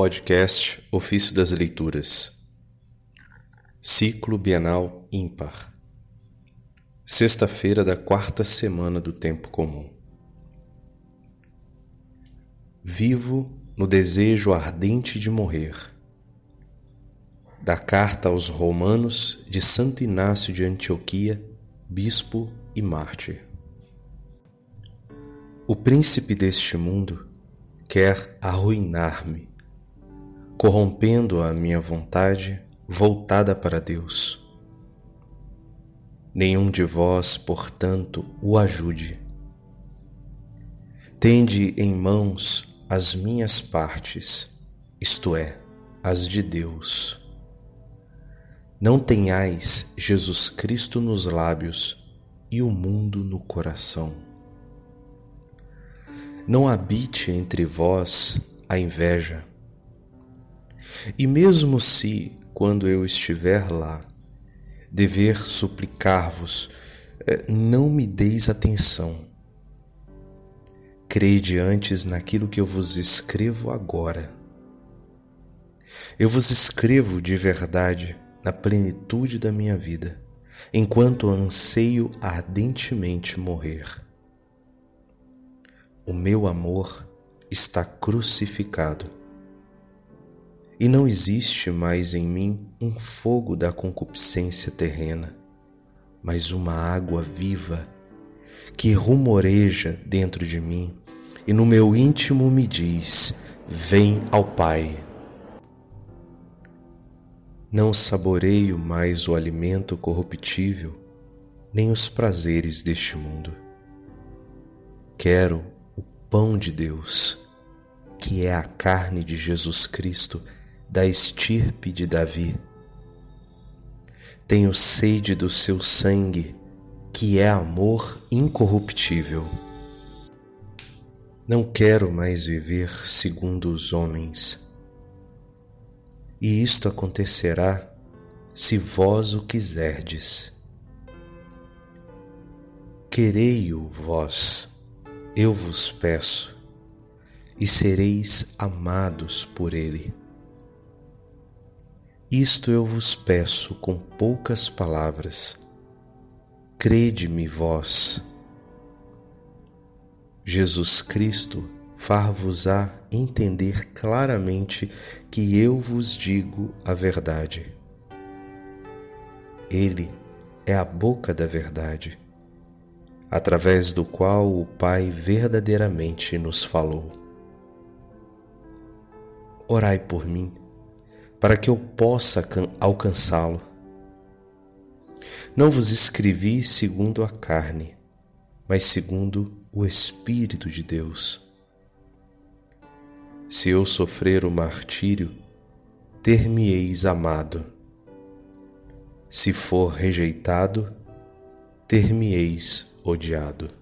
Podcast Ofício das Leituras Ciclo Bienal Ímpar Sexta-feira da quarta semana do Tempo Comum Vivo no desejo ardente de morrer. Da carta aos Romanos de Santo Inácio de Antioquia, bispo e mártir. O príncipe deste mundo quer arruinar-me corrompendo a minha vontade voltada para Deus. Nenhum de vós, portanto, o ajude. Tende em mãos as minhas partes, isto é, as de Deus. Não tenhais Jesus Cristo nos lábios e o mundo no coração. Não habite entre vós a inveja e mesmo se, quando eu estiver lá, dever suplicar-vos, eh, não me deis atenção. Crede antes naquilo que eu vos escrevo agora. Eu vos escrevo de verdade na plenitude da minha vida, enquanto anseio ardentemente morrer. O meu amor está crucificado e não existe mais em mim um fogo da concupiscência terrena, mas uma água viva que rumoreja dentro de mim e no meu íntimo me diz: Vem ao Pai. Não saboreio mais o alimento corruptível, nem os prazeres deste mundo. Quero o pão de Deus, que é a carne de Jesus Cristo da estirpe de Davi. Tenho sede do seu sangue, que é amor incorruptível. Não quero mais viver segundo os homens. E isto acontecerá se vós o quiserdes. Querei-o vós, eu vos peço, e sereis amados por ele. Isto eu vos peço com poucas palavras. Crede-me vós. Jesus Cristo far-vos-á entender claramente que eu vos digo a verdade. Ele é a boca da verdade, através do qual o Pai verdadeiramente nos falou. Orai por mim para que eu possa alcançá-lo. Não vos escrevi segundo a carne, mas segundo o Espírito de Deus. Se eu sofrer o martírio, ter-me-eis amado. Se for rejeitado, ter-me-eis odiado.